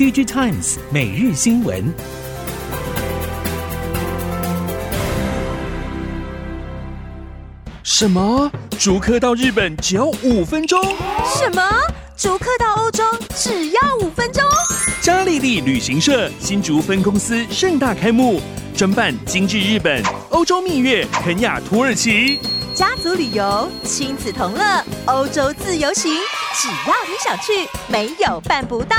DigiTimes 每日新闻。什么？逐客到日本只要五分钟？什么？逐客到欧洲只要五分钟？嘉利利旅行社新竹分公司盛大开幕，专办精致日本、欧洲蜜月、肯亚、土耳其。家族旅游、亲子同乐、欧洲自由行，只要你想去，没有办不到。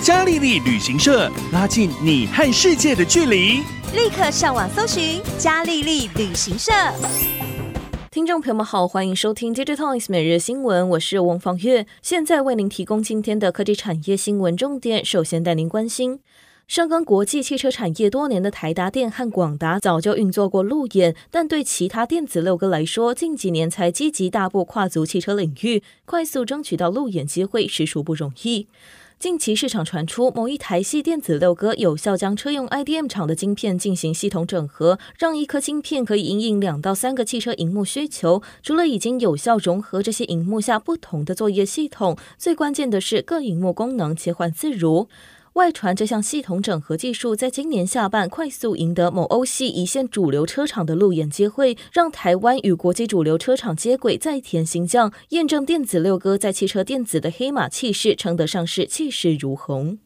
嘉利利旅行社拉近你和世界的距离，立刻上网搜寻嘉利利旅行社。听众朋友们好，欢迎收听《DigiTimes 每日新闻》，我是王方月，现在为您提供今天的科技产业新闻重点。首先带您关心。深耕国际汽车产业多年的台达电和广达早就运作过路演，但对其他电子六哥来说，近几年才积极大步跨足汽车领域，快速争取到路演机会实属不容易。近期市场传出，某一台系电子六哥有效将车用 IDM 厂的晶片进行系统整合，让一颗晶片可以因应两到三个汽车荧幕需求。除了已经有效融合这些荧幕下不同的作业系统，最关键的是各荧幕功能切换自如。外传这项系统整合技术在今年下半快速赢得某欧系一线主流车厂的路演机会，让台湾与国际主流车厂接轨，再添新将，验证电子六哥在汽车电子的黑马气势，称得上是气势如虹。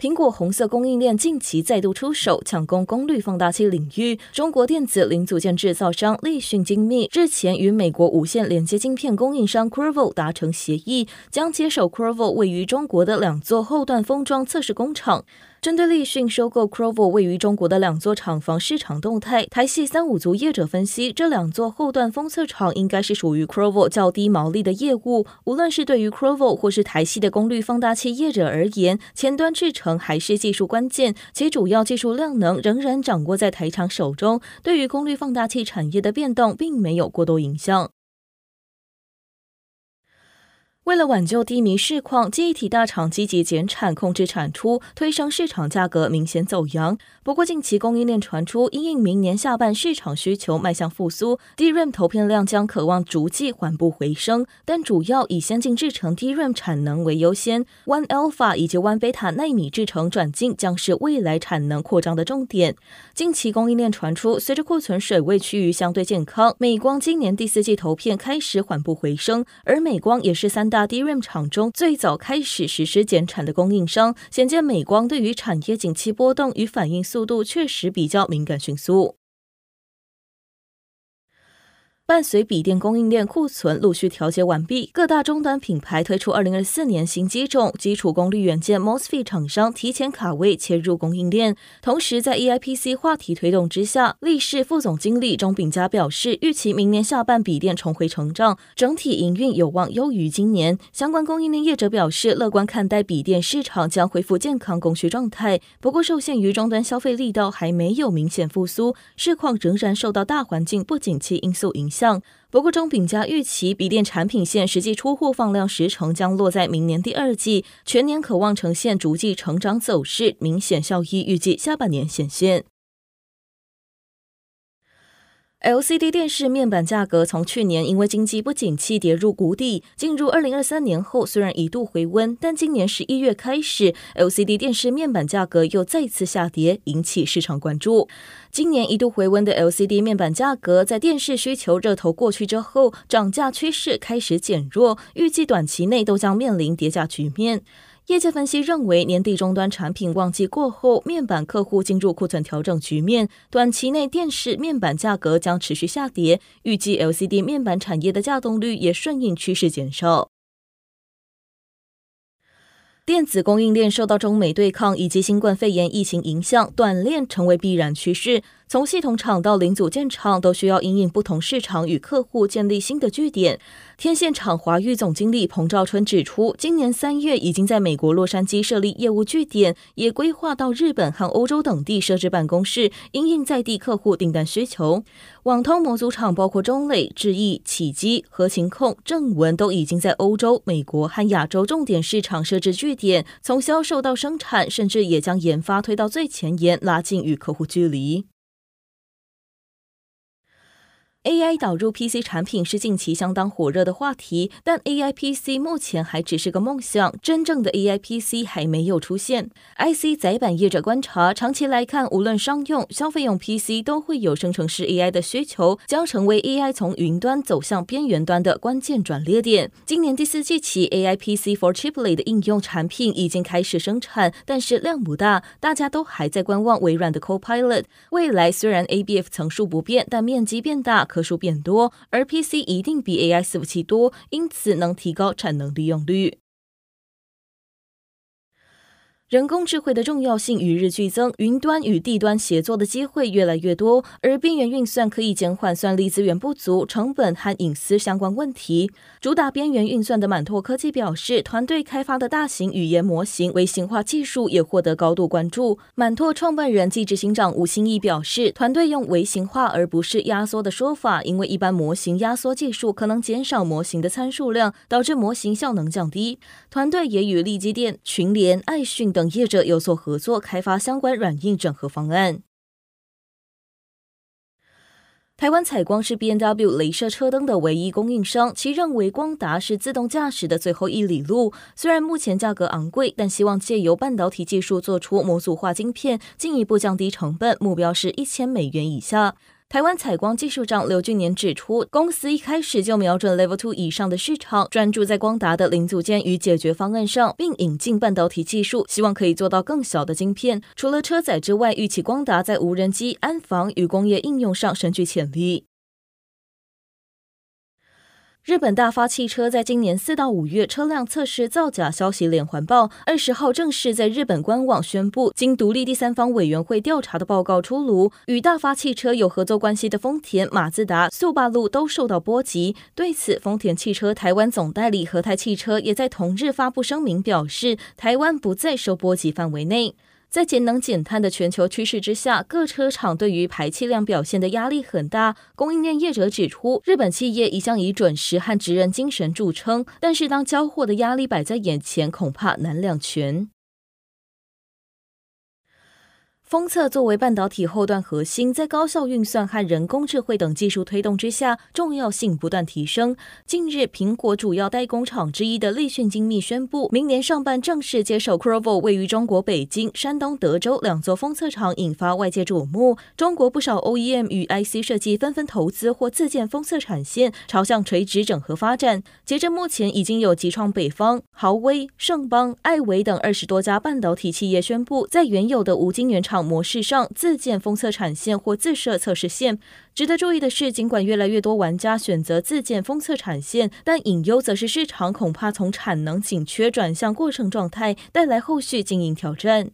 苹果红色供应链近期再度出手抢攻功率放大器领域。中国电子零组件制造商立讯精密日前与美国无线连接晶片供应商 Qorvo 达成协议，将接手 Qorvo 位于中国的两座后段封装测试工厂。针对立讯收购 c r o v o 位于中国的两座厂房市场动态，台系三五族业者分析，这两座后段封测厂应该是属于 c r o v o 较低毛利的业务。无论是对于 c r o v o 或是台系的功率放大器业者而言，前端制程还是技术关键，其主要技术量能仍然掌握在台厂手中，对于功率放大器产业的变动并没有过多影响。为了挽救低迷市况，记忆体大厂积极减产，控制产出，推升市场价格明显走扬。不过近期供应链传出，因应明年下半市场需求迈向复苏，DRAM 投片量将可望逐季缓步回升，但主要以先进制程 DRAM 产能为优先，One Alpha 以及 One Beta 奈米制程转进将是未来产能扩张的重点。近期供应链传出，随着库存水位趋于相对健康，美光今年第四季投片开始缓步回升，而美光也是三大 DRAM 厂中最早开始实施减产的供应商，显见美光对于产业景气波动与反应速度确实比较敏感迅速。伴随笔电供应链库存陆续调节完毕，各大终端品牌推出二零二四年新机种，基础功率元件 MOSFET 厂商提前卡位切入供应链。同时，在 EIPC 话题推动之下，力士副总经理钟炳佳表示，预期明年下半笔电重回成长，整体营运有望优于今年。相关供应链业者表示，乐观看待笔电市场将恢复健康供需状态，不过受限于终端消费力道还没有明显复苏，市况仍然受到大环境不景气因素影响。不过，钟炳佳预期笔电产品线实际出货放量时程将落在明年第二季，全年可望呈现逐季成长走势，明显效益预计下半年显现。LCD 电视面板价格从去年因为经济不景气跌入谷底，进入二零二三年后虽然一度回温，但今年十一月开始，LCD 电视面板价格又再次下跌，引起市场关注。今年一度回温的 LCD 面板价格，在电视需求热头过去之后，涨价趋势开始减弱，预计短期内都将面临跌价局面。业界分析认为，年底终端产品旺季过后，面板客户进入库存调整局面，短期内电视面板价格将持续下跌。预计 LCD 面板产业的价动率也顺应趋势减少。电子供应链受到中美对抗以及新冠肺炎疫情影响，短链成为必然趋势。从系统厂到零组件厂，都需要因应不同市场与客户建立新的据点。天线厂华域总经理彭兆春指出，今年三月已经在美国洛杉矶设立业务据点，也规划到日本和欧洲等地设置办公室，因应在地客户订单需求。网通模组厂包括中磊、智毅、启基、合勤控、正文都已经在欧洲、美国和亚洲重点市场设置据点，从销售到生产，甚至也将研发推到最前沿，拉近与客户距离。AI 导入 PC 产品是近期相当火热的话题，但 AI PC 目前还只是个梦想，真正的 AI PC 还没有出现。IC 载板业者观察，长期来看，无论商用、消费用 PC 都会有生成式 AI 的需求，将成为 AI 从云端走向边缘端的关键转捩点。今年第四季起，AI PC for Chiplet 的应用产品已经开始生产，但是量不大，大家都还在观望微软的 Copilot。未来虽然 ABF 层数不变，但面积变大。颗数变多，而 PC 一定比 AI 伺服器多，因此能提高产能利用率。人工智慧的重要性与日俱增，云端与地端协作的机会越来越多，而边缘运算可以减缓算力资源不足、成本和隐私相关问题。主打边缘运算的满拓科技表示，团队开发的大型语言模型微型化技术也获得高度关注。满拓创办人暨执行长吴新义表示，团队用微型化而不是压缩的说法，因为一般模型压缩技术可能减少模型的参数量，导致模型效能降低。团队也与力积电、群联、爱讯等业者有所合作，开发相关软硬整合方案。台湾采光是 BMW 镭射车灯的唯一供应商，其认为光达是自动驾驶的最后一里路。虽然目前价格昂贵，但希望借由半导体技术做出模组化晶片，进一步降低成本，目标是一千美元以下。台湾采光技术长刘俊年指出，公司一开始就瞄准 Level Two 以上的市场，专注在光达的零组件与解决方案上，并引进半导体技术，希望可以做到更小的晶片。除了车载之外，预期光达在无人机、安防与工业应用上深具潜力。日本大发汽车在今年四到五月车辆测试造假消息连环爆，二十号正式在日本官网宣布，经独立第三方委员会调查的报告出炉，与大发汽车有合作关系的丰田、马自达、速霸陆都受到波及。对此，丰田汽车台湾总代理和泰汽车也在同日发布声明，表示台湾不在受波及范围内。在节能减碳的全球趋势之下，各车厂对于排气量表现的压力很大。供应链业者指出，日本企业一向以准时和职人精神著称，但是当交货的压力摆在眼前，恐怕难两全。封测作为半导体后段核心，在高效运算和人工智慧等技术推动之下，重要性不断提升。近日，苹果主要代工厂之一的立讯精密宣布，明年上半正式接手 c r o v o 位于中国北京、山东德州两座封测厂，引发外界瞩目。中国不少 OEM 与 IC 设计纷纷投资或自建封测产线，朝向垂直整合发展。截至目前，已经有集创北方、豪威、盛邦、艾维等二十多家半导体企业宣布，在原有的无晶圆厂模式上自建封测产线或自设测试线。值得注意的是，尽管越来越多玩家选择自建封测产线，但隐忧则是市场恐怕从产能紧缺转向过剩状态，带来后续经营挑战。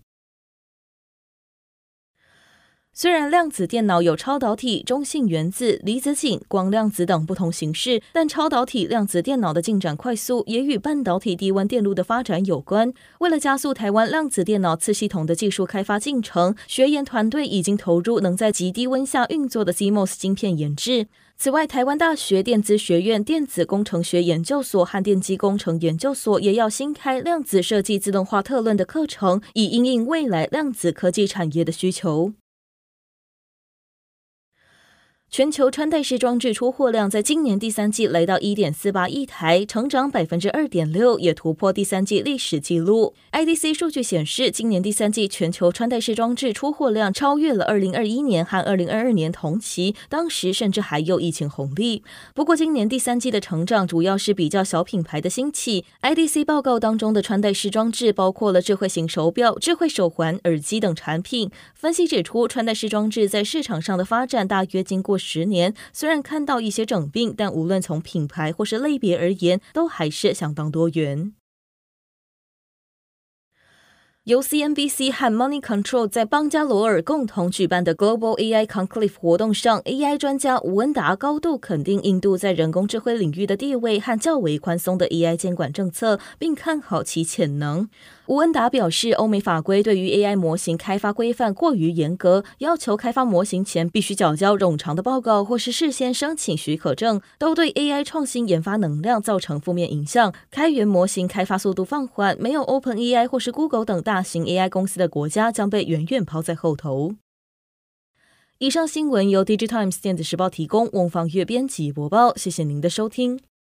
虽然量子电脑有超导体、中性原子、离子阱、光量子等不同形式，但超导体量子电脑的进展快速，也与半导体低温电路的发展有关。为了加速台湾量子电脑次系统的技术开发进程，学研团队已经投入能在极低温下运作的 CMOS 晶片研制。此外，台湾大学电子学院电子工程学研究所和电机工程研究所也要新开量子设计自动化特论的课程，以应应未来量子科技产业的需求。全球穿戴式装置出货量在今年第三季来到一点四八亿台，成长百分之二点六，也突破第三季历史纪录。IDC 数据显示，今年第三季全球穿戴式装置出货量超越了二零二一年和二零二二年同期，当时甚至还有疫情红利。不过，今年第三季的成长主要是比较小品牌的兴起。IDC 报告当中的穿戴式装置包括了智慧型手表、智慧手环、耳机等产品。分析指出，穿戴式装置在市场上的发展大约经过。十年，虽然看到一些整并，但无论从品牌或是类别而言，都还是相当多元。由 CNBC 和 Money Control 在邦加罗尔共同举办的 Global AI Conclave 活动上，AI 专家吴恩达高度肯定印度在人工智慧领域的地位和较为宽松的 AI 监管政策，并看好其潜能。吴恩达表示，欧美法规对于 AI 模型开发规范过于严格，要求开发模型前必须缴交冗长的报告或是事先申请许可证，都对 AI 创新研发能量造成负面影响。开源模型开发速度放缓，没有 OpenAI 或是 Google 等大型 AI 公司的国家将被远远抛在后头。以上新闻由《Digitimes 电子时报》提供，翁方月编辑播报。谢谢您的收听。